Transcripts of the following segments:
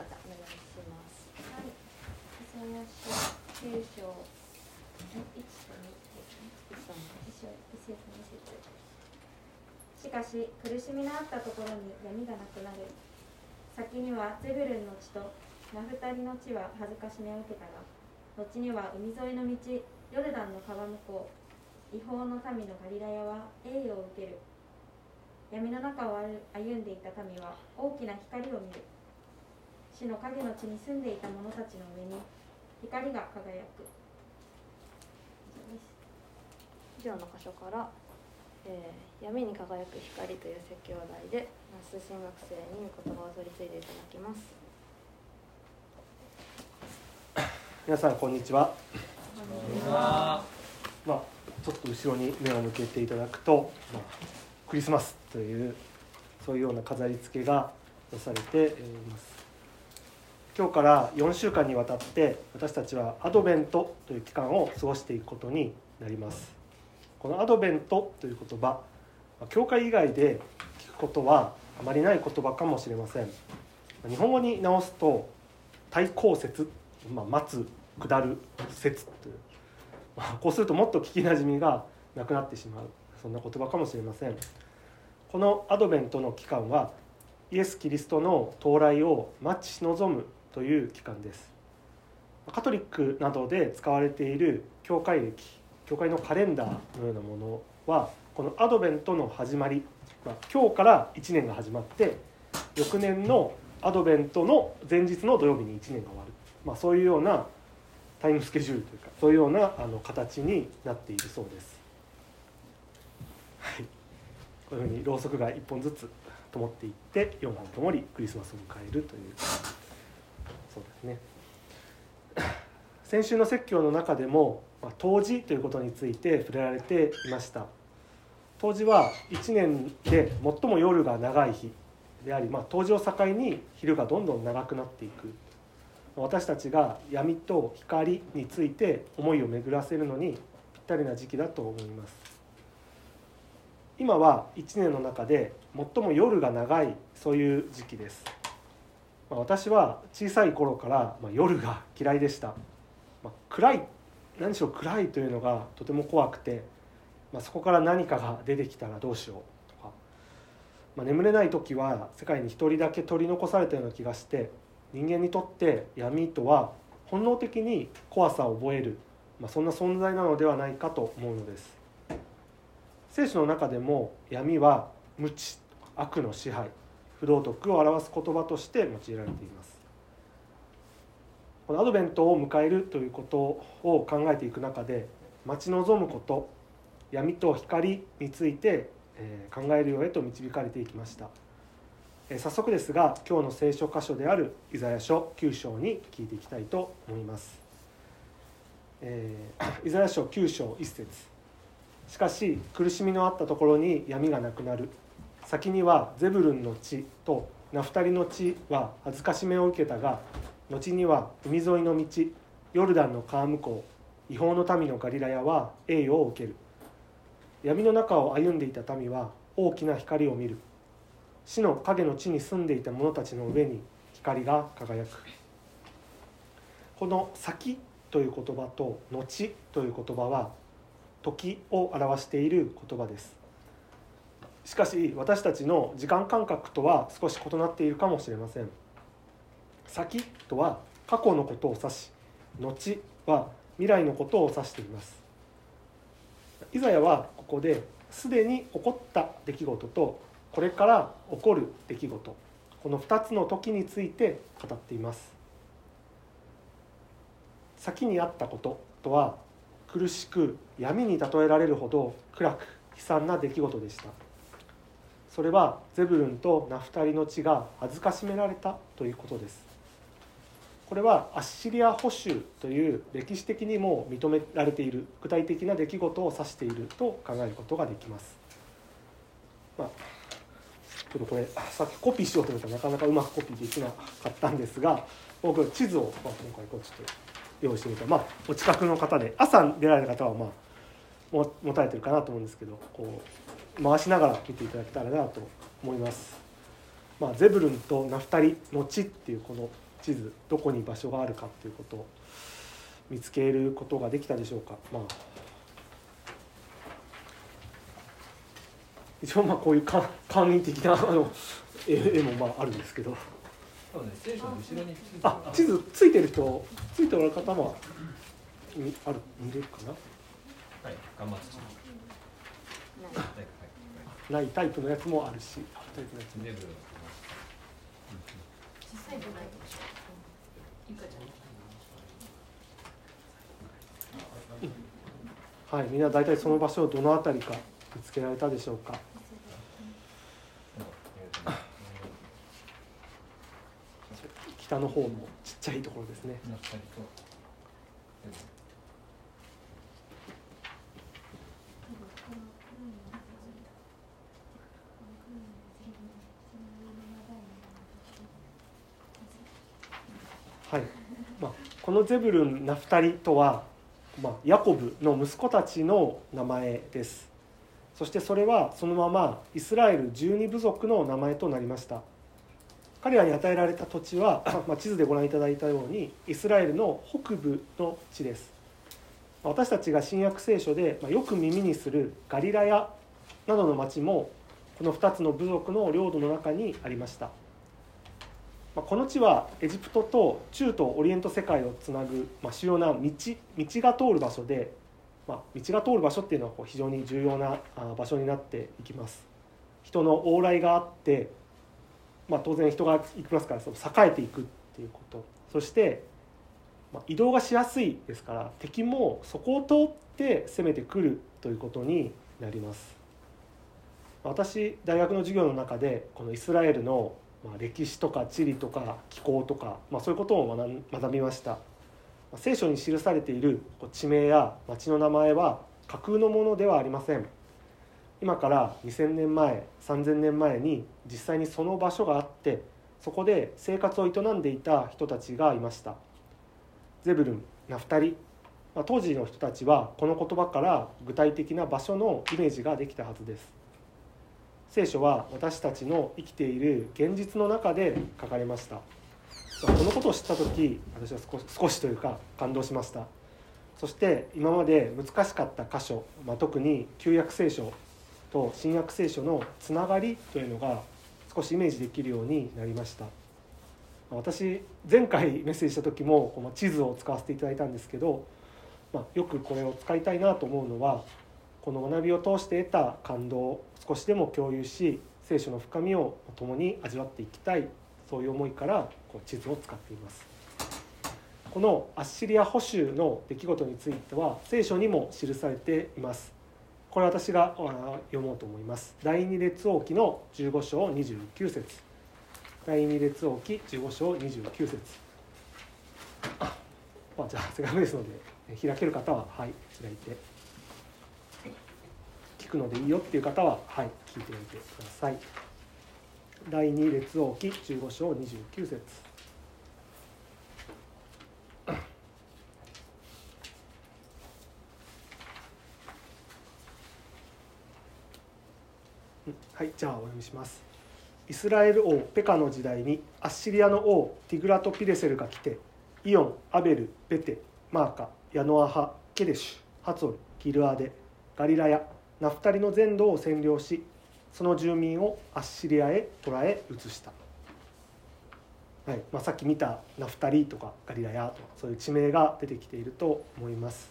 方お願いします。はい。イザヤ書9章1と2です。ね1節2節しかし苦しみのあったところに闇がなくなる先にはゼブルンの地とナフタリの地は恥ずかしめを受けたが後には海沿いの道ヨルダンの川向こう違法の民のガリラヤは栄誉を受ける闇の中を歩んでい。た民は大きな光を見る死の影の地に住んでいた者たちの上に光が輝く。以上の箇所から、えー、闇に輝く光という説教題で那須新学生に言葉を取り継いでいただきます。皆さんこんにちは。まあちょっと後ろに目を向けていただくと、まあ、クリスマスというそういうような飾り付けがなされています今日から4週間にわたって私たちはアドベントという期間を過ごしていくことになります。このアドベントという言葉教会以外で聞くことはあまりない言葉かもしれません。日本語に直すと対抗節、まあ、待つ下る説という、まあ、こうするともっと聞きなじみがなくなってしまう。そんな言葉かもしれません。このアドベントの期間はイエス・キリストの到来を待ち望むという期間です。カトリックなどで使われている教会歴教会のカレンダーのようなものはこのアドベントの始まり、まあ、今日から1年が始まって翌年のアドベントの前日の土曜日に1年が終わる、まあ、そういうようなタイムスケジュールというかそういうようなあの形になっているそうです。はい、こういうふうにろうそくが1本ずつ灯っていって4本ともにクリスマスを迎えるという。そうですね。先週の説教の中でも、冬至ということについて触れられていました。冬至は1年で最も夜が長い日であり、まあ、冬至を境に昼がどんどん長くなっていく。私たちが闇と光について思いを巡らせるのにぴったりな時期だと思います。今は1年の中で最も夜が長いそういう時期です。私は小さい頃からまあ夜が嫌いでした。まあ暗い何しろ暗いというのがとても怖くてまあそこから何かが出てきたらどうしようとか、まあ、眠れない時は世界に一人だけ取り残されたような気がして人間にとって闇とは本能的に怖さを覚える、まあ、そんな存在なのではないかと思うのです。聖書の中でも闇は無知悪の支配不道徳を表す言葉として用いられています。このアドベントを迎えるということを考えていく中で待ち望むこと闇と光について考えるようへと導かれていきました。早速ですが今日の聖書箇所であるイザヤ書9章に聞いていきたいと思います、えー、イザヤ書9章1節。しかし苦しみのあったところに闇がなくなる。先にはゼブルンの地とナフタリの地は恥ずかしめを受けたが後には海沿いの道ヨルダンの川向こう違法の民のガリラヤは栄誉を受ける。闇の中を歩んでいた民は大きな光を見る。死の影の地に住んでいた者たちの上に光が輝く。この「先」という言葉と「後」という言葉は時を表している言葉です。しかし私たちの時間感覚とは少し異なっているかもしれません。先とは過去のことを指し後は未来のことを指しています。イザヤはここですでに起こった出来事とこれから起こる出来事この2つの時について語っています。先にあったこととは苦しく闇に例えられるほど暗く悲惨な出来事でした。それはゼブルンとナフタリの地が恥ずかしめられたということです。これはアッシリア保守という歴史的にも認められている具体的な出来事を指していると考えることができます、まあ、ちょっとこれさっきコピーしようと思ったらなかなかうまくコピーできなかったんですが僕地図を、まあ、今回こうちょっと用意してみた。まあお近くの方で朝出られた方はまあ持たれてるかなと思うんですけどこう回しながら見ていただけたらなと思います。まあ、ゼブルンとナフタリの地っていうこの地図どこに場所があるかっていうことを見つけることができたでしょうか。まあ一応まあこういう簡易的なあの絵もまああるんですけど。あ地図ついてる人ついておられる方もみある見れるかなはい、頑張って。ないタイプのやつもあるしタイプのやつも。はいみんな大体その場所をどの辺りか見つけられたでしょうか。北の方のちっちゃいところですねはいまあ、このゼブルン・ナフタリとは、まあ、ヤコブの息子たちの名前です。そしてそれはそのままイスラエル12部族の名前となりました。彼らに与えられた土地は、まあ、地図でご覧いただいたようにイスラエルの北部の地です。私たちが新約聖書でまよく耳にするガリラヤなどの町もこの2つの部族の領土の中にありました。まあこの地はエジプトと中東オリエント世界をつなぐ、まあ、主要な道道が通る場所で、まあ、道が通る場所っていうのはこう非常に重要な場所になっていきます。人の往来があって、まあ、当然人が行きますからその栄えていくっていうこと。そして、まあ、移動がしやすいですから敵もそこを通って攻めてくるということになります。私大学の授業の中でこのイスラエルのまあ歴史とか地理とか気候とか、まあ、そういうことを学学びました。まあ聖書に記されているこう地名や町の名前は架空のものではありません。今から2000年前3000年前に実際にその場所があってそこで生活を営んでいた人たちがいました。ゼブルンナフタリまあ当時の人たちはこの言葉から具体的な場所のイメージができたはずです。聖書は私たちの生きている現実の中で書かれました。まこのことを知った時私は少し少しというか感動しました。そして今まで難しかった箇所、まあ、特に旧約聖書と新約聖書のつながりというのが少しイメージできるようになりました。私前回メッセージした時もこの地図を使わせていただいたんですけど、まあ、よくこれを使いたいなと思うのはこの学びを通して得た感動を少しでも共有し聖書の深みを共に味わっていきたいそういう思いからこう地図を使っています。このアッシリア捕囚の出来事については聖書にも記されています。これ私が読もうと思います。第二列王記の15章29節。第二列王記15章29節。あまあじゃあせっかくですので開ける方ははい開いて。聞くのでいいよっていう方ははい聞いてみてください。第二列王記15章29節。はいじゃあお読みします。イスラエル王ペカの時代にアッシリアの王ティグラト・ピレセルが来てイオンアベルベテマーカヤノアハケデシュハツォルギルアデガリラヤナフタリの全土を占領しその住民をアッシリアへ捕らえ移した、はい。まあ、さっき見たナフタリとかガリラヤとかそういう地名が出てきていると思います。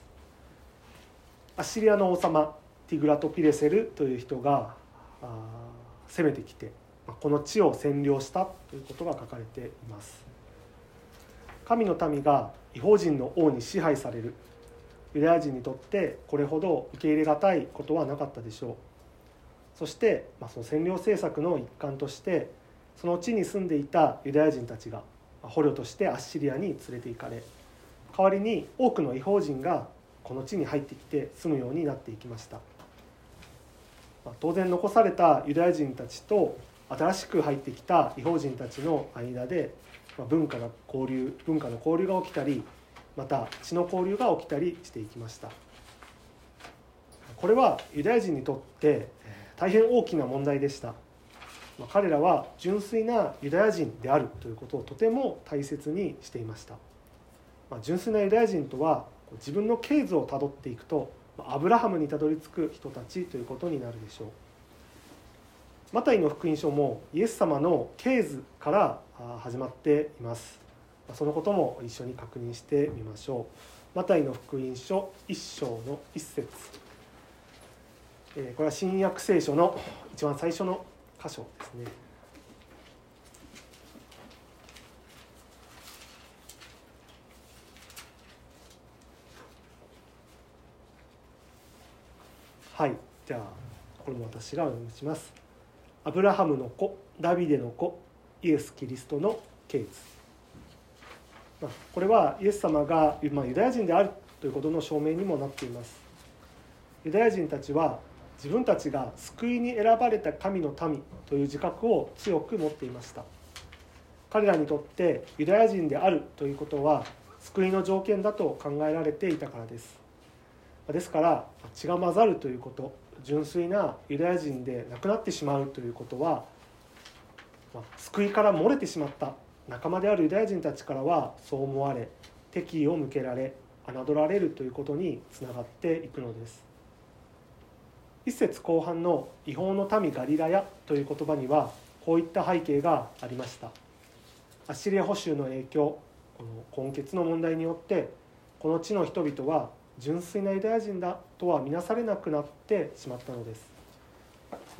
アッシリアの王様ティグラト・ピレセルという人があー攻めてきてまあこの地を占領したということが書かれています。神の民が違法人の王に支配される。ユダヤ人にとってこれほど受け入れがたいことはなかったでしょう。そして、まあ、その占領政策の一環としてその地に住んでいたユダヤ人たちが捕虜としてアッシリアに連れて行かれ代わりに多くの違法人がこの地に入ってきて住むようになっていきました、まあ当然残されたユダヤ人たちと新しく入ってきた違法人たちの間でまあ文化の交流文化の交流が起きたりまた血の交流が起きたりしていきました。これはユダヤ人にとって大変大きな問題でした、彼らは純粋なユダヤ人であるということをとても大切にしていました、純粋なユダヤ人とは自分の経図をたどっていくとアブラハムにたどり着く人たちということになるでしょう。マタイの福音書もイエス様の経図から始まっています。そのことも一緒に確認してみましょう。マタイの福音書1章の1節。これは新約聖書の一番最初の箇所ですね。はいじゃあこれも私がお読みします。アブラハムの子ダビデの子イエス・キリストの系図、これはイエス様が、ま、ユダヤ人であるということの証明にもなっています。ユダヤ人たちは自分たちが救いに選ばれた神の民という自覚を強く持っていました。彼らにとってユダヤ人であるということは救いの条件だと考えられていたからです。ですから血が混ざるということ純粋なユダヤ人でなくなってしまうということは、ま、救いから漏れてしまった仲間であるユダヤ人たちからはそう思われ敵意を向けられ侮られるということにつながっていくのです。一節後半の「違法の民ガリラヤ」という言葉にはこういった背景がありました。アッシリア保守の影響この根血の問題によってこの地の人々は純粋なユダヤ人だとは見なされなくなってしまったのです。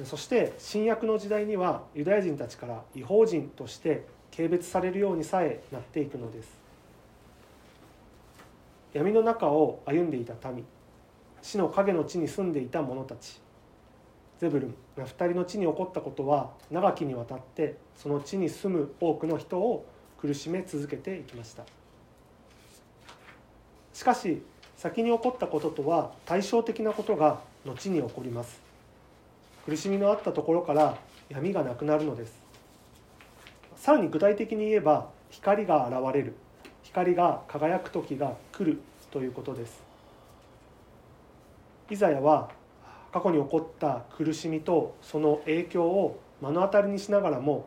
そして新約の時代にはユダヤ人たちから違法人として軽蔑されるようにさえなっていくのです。闇の中を歩んでいた民死の影の地に住んでいた者たち。ゼブルンナフタリの地に起こったことは長きにわたってその地に住む多くの人を苦しめ続けていきました。しかし先に起こったこととは対照的なことが後に起こります。苦しみのあったところから闇がなくなるのです。さらに具体的に言えば光が現れる。光が輝く時が来るということです。イザヤは過去に起こった苦しみとその影響を目の当たりにしながらも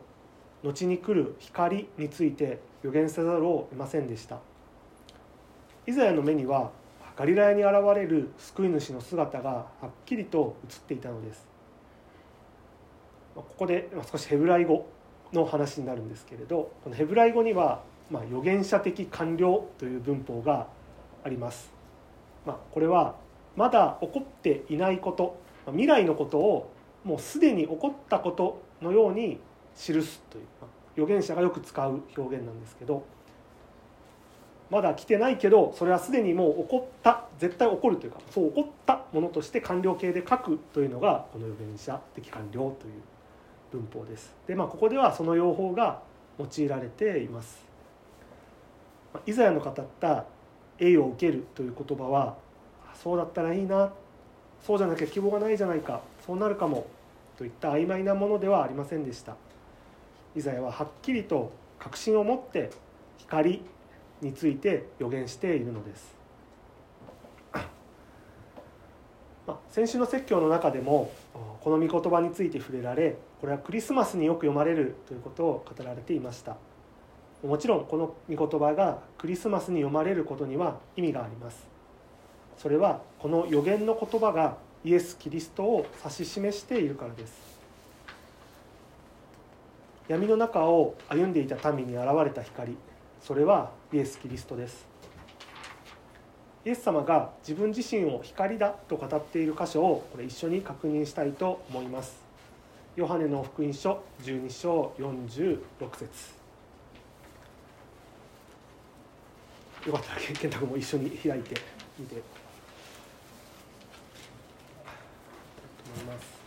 後に来る光について予言せざるを得ませんでした。イザヤの目にはガリラヤに現れる救い主の姿がはっきりと映っていたのです。ここで少しヘブライ語。の話になるんですけれどこのヘブライ語には、まあ、預言者的完了という文法があります、まあ、これはまだ起こっていないこと未来のことをもうすでに起こったことのように記すという、まあ、預言者がよく使う表現なんですけどまだ来てないけどそれはすでにもう起こった絶対起こるというかそう起こったものとして完了形で書くというのがこの預言者的完了という文法です。でまあここではその用法が用いられています。イザヤの語った「栄を受ける」という言葉はそうだったらいいなそうじゃなきゃ希望がないじゃないかそうなるかもといった曖昧なものではありませんでした。イザヤははっきりと確信を持って光について予言しているのです。まあ、先週の説教の中でもこの御言葉について触れられこれはクリスマスによく読まれるということを語られていました。もちろんこの御言葉がクリスマスに読まれることには意味があります。それはこの予言の言葉がイエス・キリストを指し示しているからです。闇の中を歩んでいた民に現れた光。それはイエス・キリストです。イエス様が自分自身を光だと語っている箇所をこれ一緒に確認したいと思います。ヨハネの福音書12章46節。よかったら健太君も一緒に開いてみて。思います。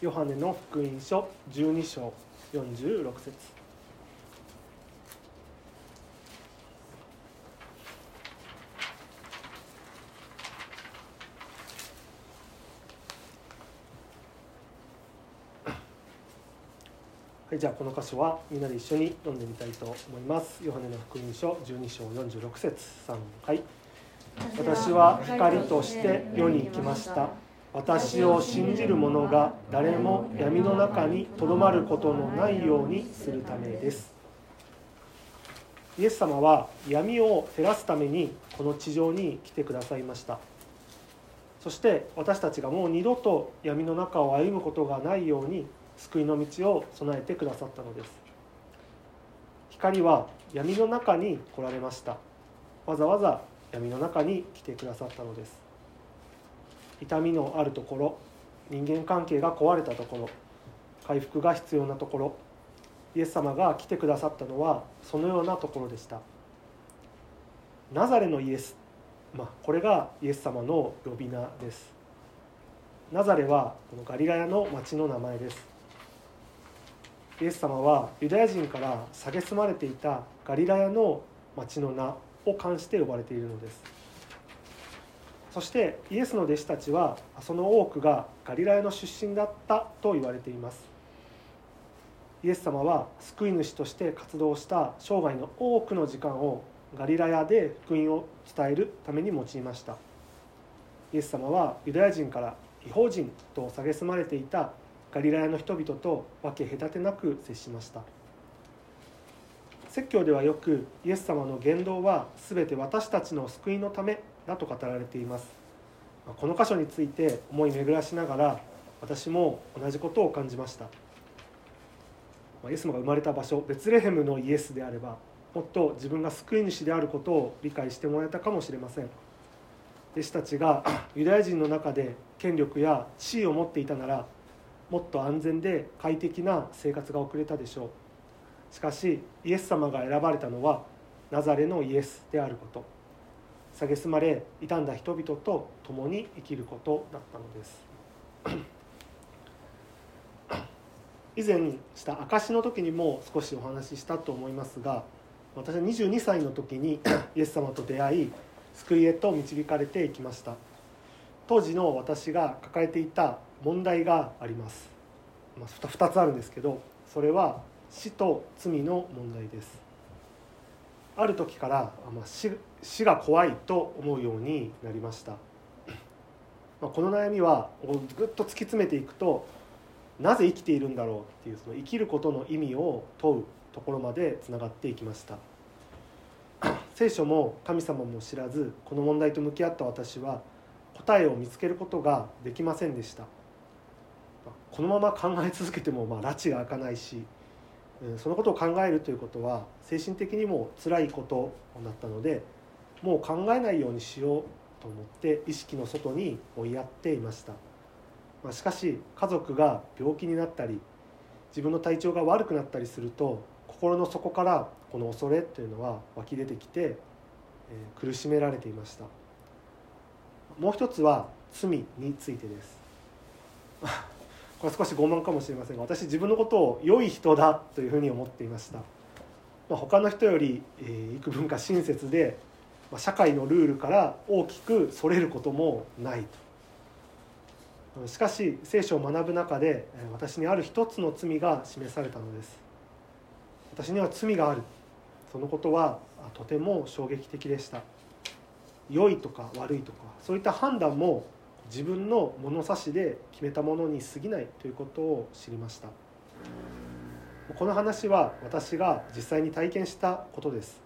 ヨハネの福音書12章46節。はい、じゃあこの箇所はみんなで一緒に読んでみたいと思います。ヨハネの福音書12章46節3はい。私は光として世に来ました。私を信じる者が誰も闇の中にとどまることのないようにするためですイエス様は闇を照らすためにこの地上に来てくださいましたそして私たちがもう二度と闇の中を歩むことがないように救いの道を備えてくださったのです。光は闇の中に来られました。わざわざ闇の中に来てくださったのです。痛みのあるところ人間関係が壊れたところ回復が必要なところイエス様が来てくださったのはそのようなところでした。ナザレのイエス、まあ、これがイエス様の呼び名です。ナザレはこのガリラヤの町の名前です。イエス様はユダヤ人から蔑まれていたガリラヤの町の名を冠して呼ばれているのです。そしてイエスの弟子たちはその多くがガリラヤの出身だったと言われています。イエス様は救い主として活動した生涯の多くの時間をガリラヤで福音を伝えるために用いました。イエス様はユダヤ人から違法人と蔑まれていたガリラヤの人々と分け隔てなく接しました。説教ではよくイエス様の言動は全て私たちの救いのためだと語られています。この箇所について思い巡らしながら私も同じことを感じました。イエス様が生まれた場所ベツレヘムのイエスであればもっと自分が救い主であることを理解してもらえたかもしれません。弟子たちがユダヤ人の中で権力や地位を持っていたならもっと安全で快適な生活が送れたでしょう。しかしイエス様が選ばれたのはナザレのイエスであること。蔑まれ傷んだ人々と共に生きることだったのです。以前した証の時にも少しお話ししたと思いますが私は22歳の時に イエス様と出会い救いへと導かれていきました。当時の私が抱えていた問題があります、まあ、2つあるんですけどそれは死と罪の問題です。ある時から、まあ、死死が怖いと思うようになりました、まあ、この悩みはぐっと突き詰めていくとなぜ生きているんだろうっていうその生きることの意味を問うところまでつながっていきました。聖書も神様も知らずこの問題と向き合った私は答えを見つけることができませんでした。このまま考え続けてもまあ拉致が開かないしうんそのことを考えるということは精神的にも辛いことだったのでもう考えないようにしようと思って意識の外に追いやっていました、まあ、しかし家族が病気になったり自分の体調が悪くなったりすると心の底からこの恐れというのは湧き出てきて、え苦しめられていました。もう一つは罪についてです。これ少し傲慢かもしれませんが私自分のことを良い人だというふうに思っていました、まあ、他の人より、えー、幾分か親切で、まあ、社会のルールから大きくそれることもないと。しかし聖書を学ぶ中で私にある一つの罪が示されたのです。私には罪がある。そのことはとても衝撃的でした。良いとか悪いとかそういった判断も自分の物差しで決めたものに過ぎないということを知りました。この話は私が実際に体験したことです。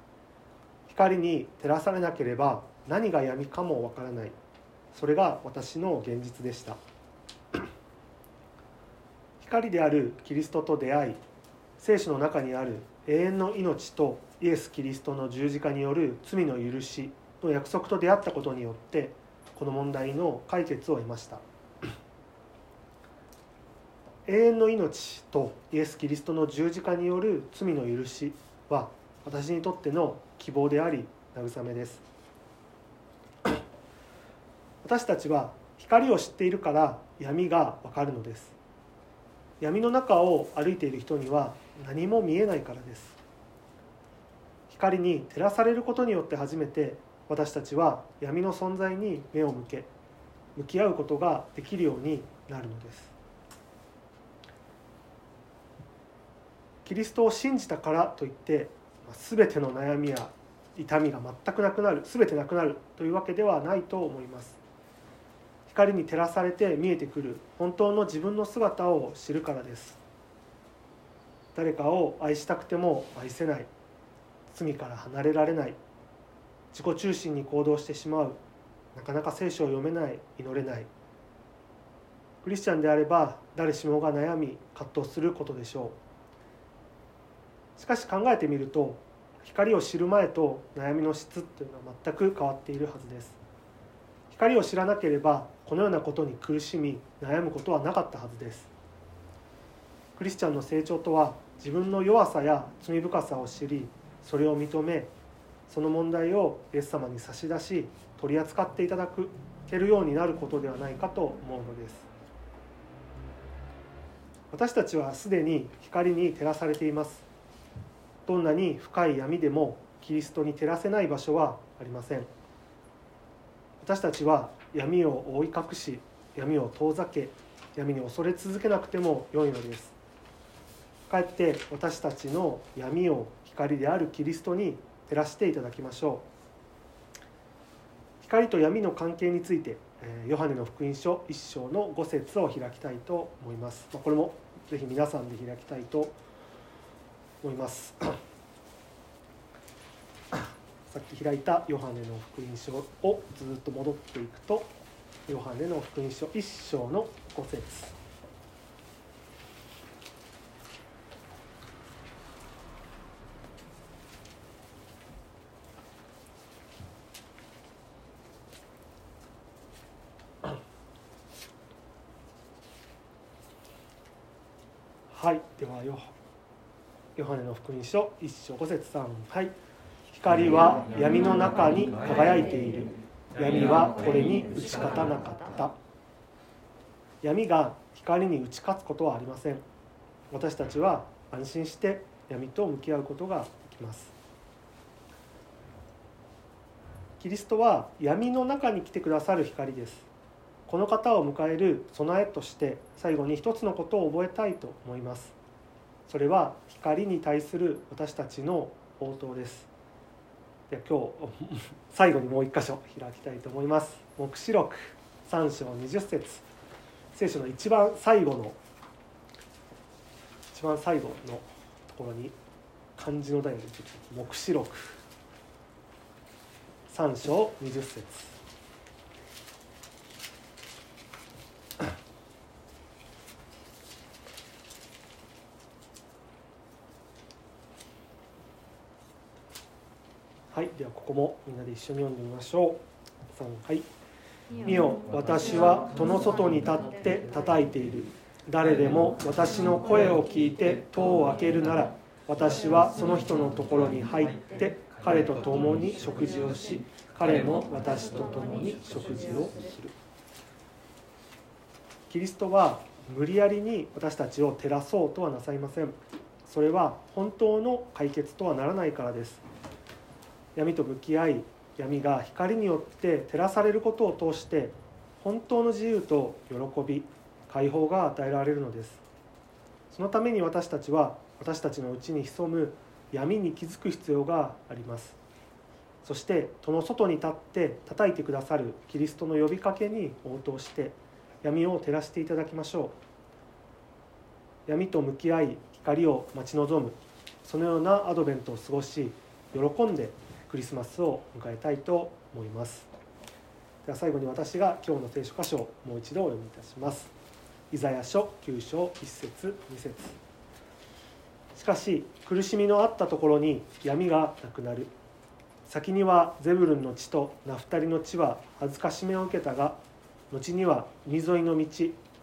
光に照らされなければ何が闇かもわからない。それが私の現実でした。光であるキリストと出会い聖書の中にある永遠の命とイエス・キリストの十字架による罪の許しの約束と出会ったことによってこの問題の解決を得ました。永遠の命とイエス・キリストの十字架による罪の許しは私にとっての希望であり慰めです。私たちは光を知っているから闇がわかるのです。闇の中を歩いている人には何も見えないからです。光に照らされることによって初めて私たちは闇の存在に目を向け向き合うことができるようになるのです。キリストを信じたからといって全ての悩みや痛みが全くなくなる全てなくなるというわけではないと思います。光に照らされて見えてくる本当の自分の姿を知るからです。誰かを愛したくても愛せない。罪から離れられない。自己中心に行動してしまう。なかなか聖書を読めない。祈れない。クリスチャンであれば誰しもが悩み葛藤することでしょう。しかし考えてみると光を知る前と悩みの質というのは全く変わっているはずです。光を知らなければこのようなことに苦しみ悩むことはなかったはずです。クリスチャンの成長とは自分の弱さや罪深さを知りそれを認めその問題をイエス様に差し出し取り扱っていただけるようになることではないかと思うのです。私たちはすでに光に照らされています。どんなに深い闇でもキリストに照らせない場所はありません。私たちは闇を覆い隠し闇を遠ざけ闇に恐れ続けなくても良いのです。かえって私たちの闇を光であるキリストに照らしていただきましょう。光と闇の関係についてヨハネの福音書1章の5節を開きたいと思います。これもぜひ皆さんで開きたいと思います。さっき開いたヨハネの福音書をずっと戻っていくとヨハネの福音書1章の5節。はい。ではヨヨハネの福音書1章5節3はい光は闇の中に輝いている。闇はこれに打ち勝たなかった。闇が光に打ち勝つことはありません。私たちは安心して闇と向き合うことができます。キリストは闇の中に来てくださる光です。この方を迎える備えとして最後に一つのことを覚えたいと思います。それは光に対する私たちの応答です。で今日最後にもう一箇所開きたいと思います。黙示録3章20節。聖書の一番最後の一番最後のところに漢字の題を出てき黙示録3章20節はい、ではここもみんなで一緒に読んでみましょう。3はい。見よ、私は戸の外に立って叩いている。誰でも私の声を聞いて戸を開けるなら、私はその人のところに入って彼と共に食事をし、彼も私と共に食事をする。キリストは無理やりに私たちを照らそうとはなさいません。それは本当の解決とはならないからです。闇と向き合い闇が光によって照らされることを通して本当の自由と喜び解放が与えられるのです。そのために私たちは私たちのうちに潜む闇に気づく必要があります。そして戸の外に立って叩いてくださるキリストの呼びかけに応答して闇を照らしていただきましょう。闇と向き合い光を待ち望むそのようなアドベントを過ごし喜んでクリスマスを迎えたいと思います。では最後に私が今日の聖書箇所をもう一度お読みいたします。イザヤ書9章1節2節。しかし苦しみのあったところに闇がなくなる。先にはゼブルンの地とナフタリの地は恥ずかしめを受けたが後には海沿いの道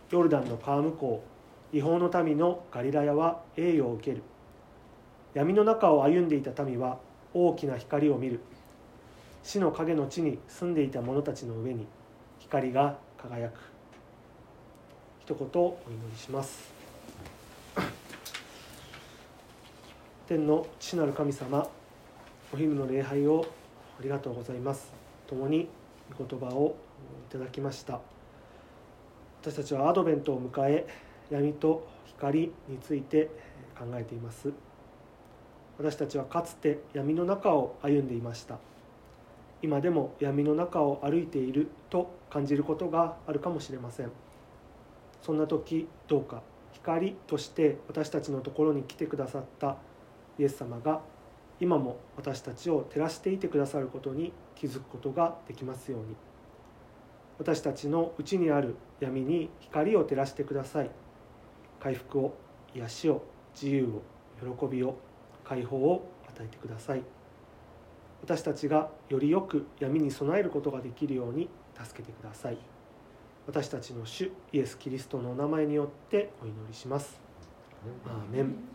ヨルダンの川向こう違法の民のガリラヤは栄誉を受ける。闇の中を歩んでいた民は大きな光を見る。死の影の地に住んでいた者たちの上に光が輝く。一言お祈りします。天の父なる神様お昼の礼拝をありがとうございます。共に御言葉をいただきました。私たちはアドベントを迎え闇と光について考えています。私たちはかつて闇の中を歩んでいました。今でも闇の中を歩いていると感じることがあるかもしれません。そんな時どうか光として私たちのところに来てくださったイエス様が今も私たちを照らしていてくださることに気づくことができますように。私たちの内にある闇に光を照らしてください。回復を癒しを自由を喜びを解放を与えてください。私たちがよりよく闇に備えることができるように助けてください。私たちの主イエス・キリストのお名前によってお祈りします。アーメン